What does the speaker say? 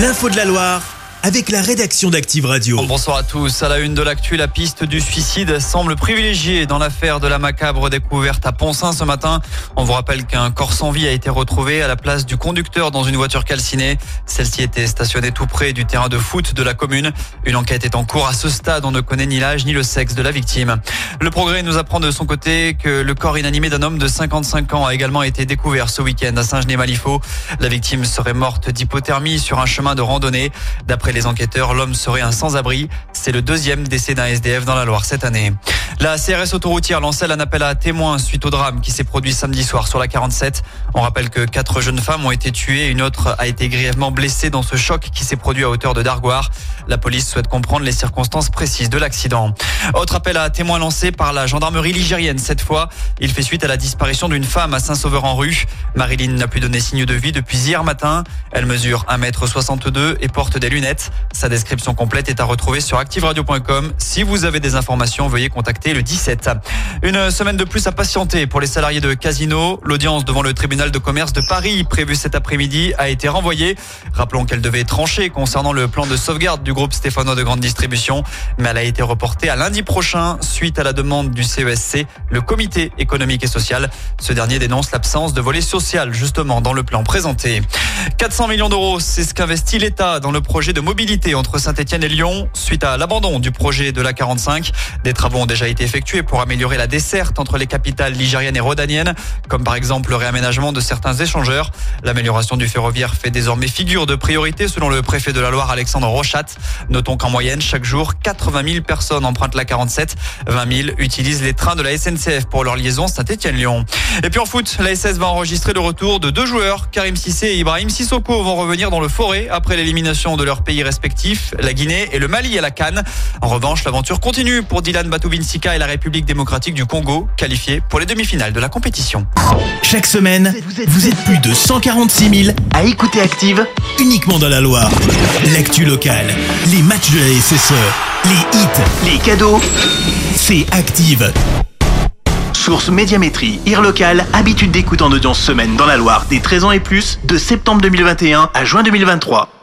L'info de la Loire avec la rédaction d'Active Radio. Bonsoir à tous. À la une de l'actu, la piste du suicide semble privilégiée dans l'affaire de la macabre découverte à Poncin ce matin. On vous rappelle qu'un corps sans vie a été retrouvé à la place du conducteur dans une voiture calcinée. Celle-ci était stationnée tout près du terrain de foot de la commune. Une enquête est en cours à ce stade. On ne connaît ni l'âge ni le sexe de la victime. Le progrès nous apprend de son côté que le corps inanimé d'un homme de 55 ans a également été découvert ce week-end à Saint-Genis-Malifaux. La victime serait morte d'hypothermie sur un chemin de randonnée. D'après les enquêteurs, l'homme serait un sans-abri. C'est le deuxième décès d'un SDF dans la Loire cette année. La CRS autoroutière lançait un appel à témoins suite au drame qui s'est produit samedi soir sur la 47. On rappelle que quatre jeunes femmes ont été tuées, une autre a été grièvement blessée dans ce choc qui s'est produit à hauteur de Dargoire. La police souhaite comprendre les circonstances précises de l'accident. Autre appel à témoins lancé par la gendarmerie ligérienne cette fois. Il fait suite à la disparition d'une femme à Saint-Sauveur-en-Rue. Marilyn n'a plus donné signe de vie depuis hier matin. Elle mesure 1m62 et porte des lunettes. Sa description complète est à retrouver sur Si vous avez des informations, veuillez contacter le 17. Une semaine de plus à patienter pour les salariés de Casino. L'audience devant le tribunal de commerce de Paris prévue cet après-midi a été renvoyée. Rappelons qu'elle devait trancher concernant le plan de sauvegarde du groupe stéphanois de grande distribution, mais elle a été reportée à lundi prochain suite à la demande du CESC, le comité économique et social. Ce dernier dénonce l'absence de volet social justement dans le plan présenté. 400 millions d'euros, c'est ce qu'investit l'État dans le projet de mobilité entre Saint-Etienne et Lyon suite à l'abandon du projet de la 45. Des travaux ont déjà été effectués pour améliorer la desserte entre les capitales ligériennes et rhodaniennes, comme par exemple le réaménagement de certains échangeurs. L'amélioration du ferroviaire fait désormais figure de priorité selon le préfet de la Loire Alexandre Rochat. Notons qu'en moyenne, chaque jour, 80 000 personnes empruntent la 47, 20 000 utilisent les trains de la SNCF pour leur liaison Saint-Etienne-Lyon. Et puis en foot, la SS va enregistrer le retour de deux joueurs, Karim Sissé et Ibrahim Sissoko vont revenir dans le forêt après l'élimination de leur pays respectifs, la Guinée et le Mali à la Cannes. En revanche, l'aventure continue pour Dylan Batoubinsika et la République démocratique du Congo, qualifiés pour les demi-finales de la compétition. Chaque semaine, vous êtes plus de 146 000 à écouter Active uniquement dans la Loire. L'actu locale, les matchs de la SSE, les hits, les cadeaux, c'est Active. Source Médiamétrie, IR local, habitude d'écoute en audience semaine dans la Loire des 13 ans et plus, de septembre 2021 à juin 2023.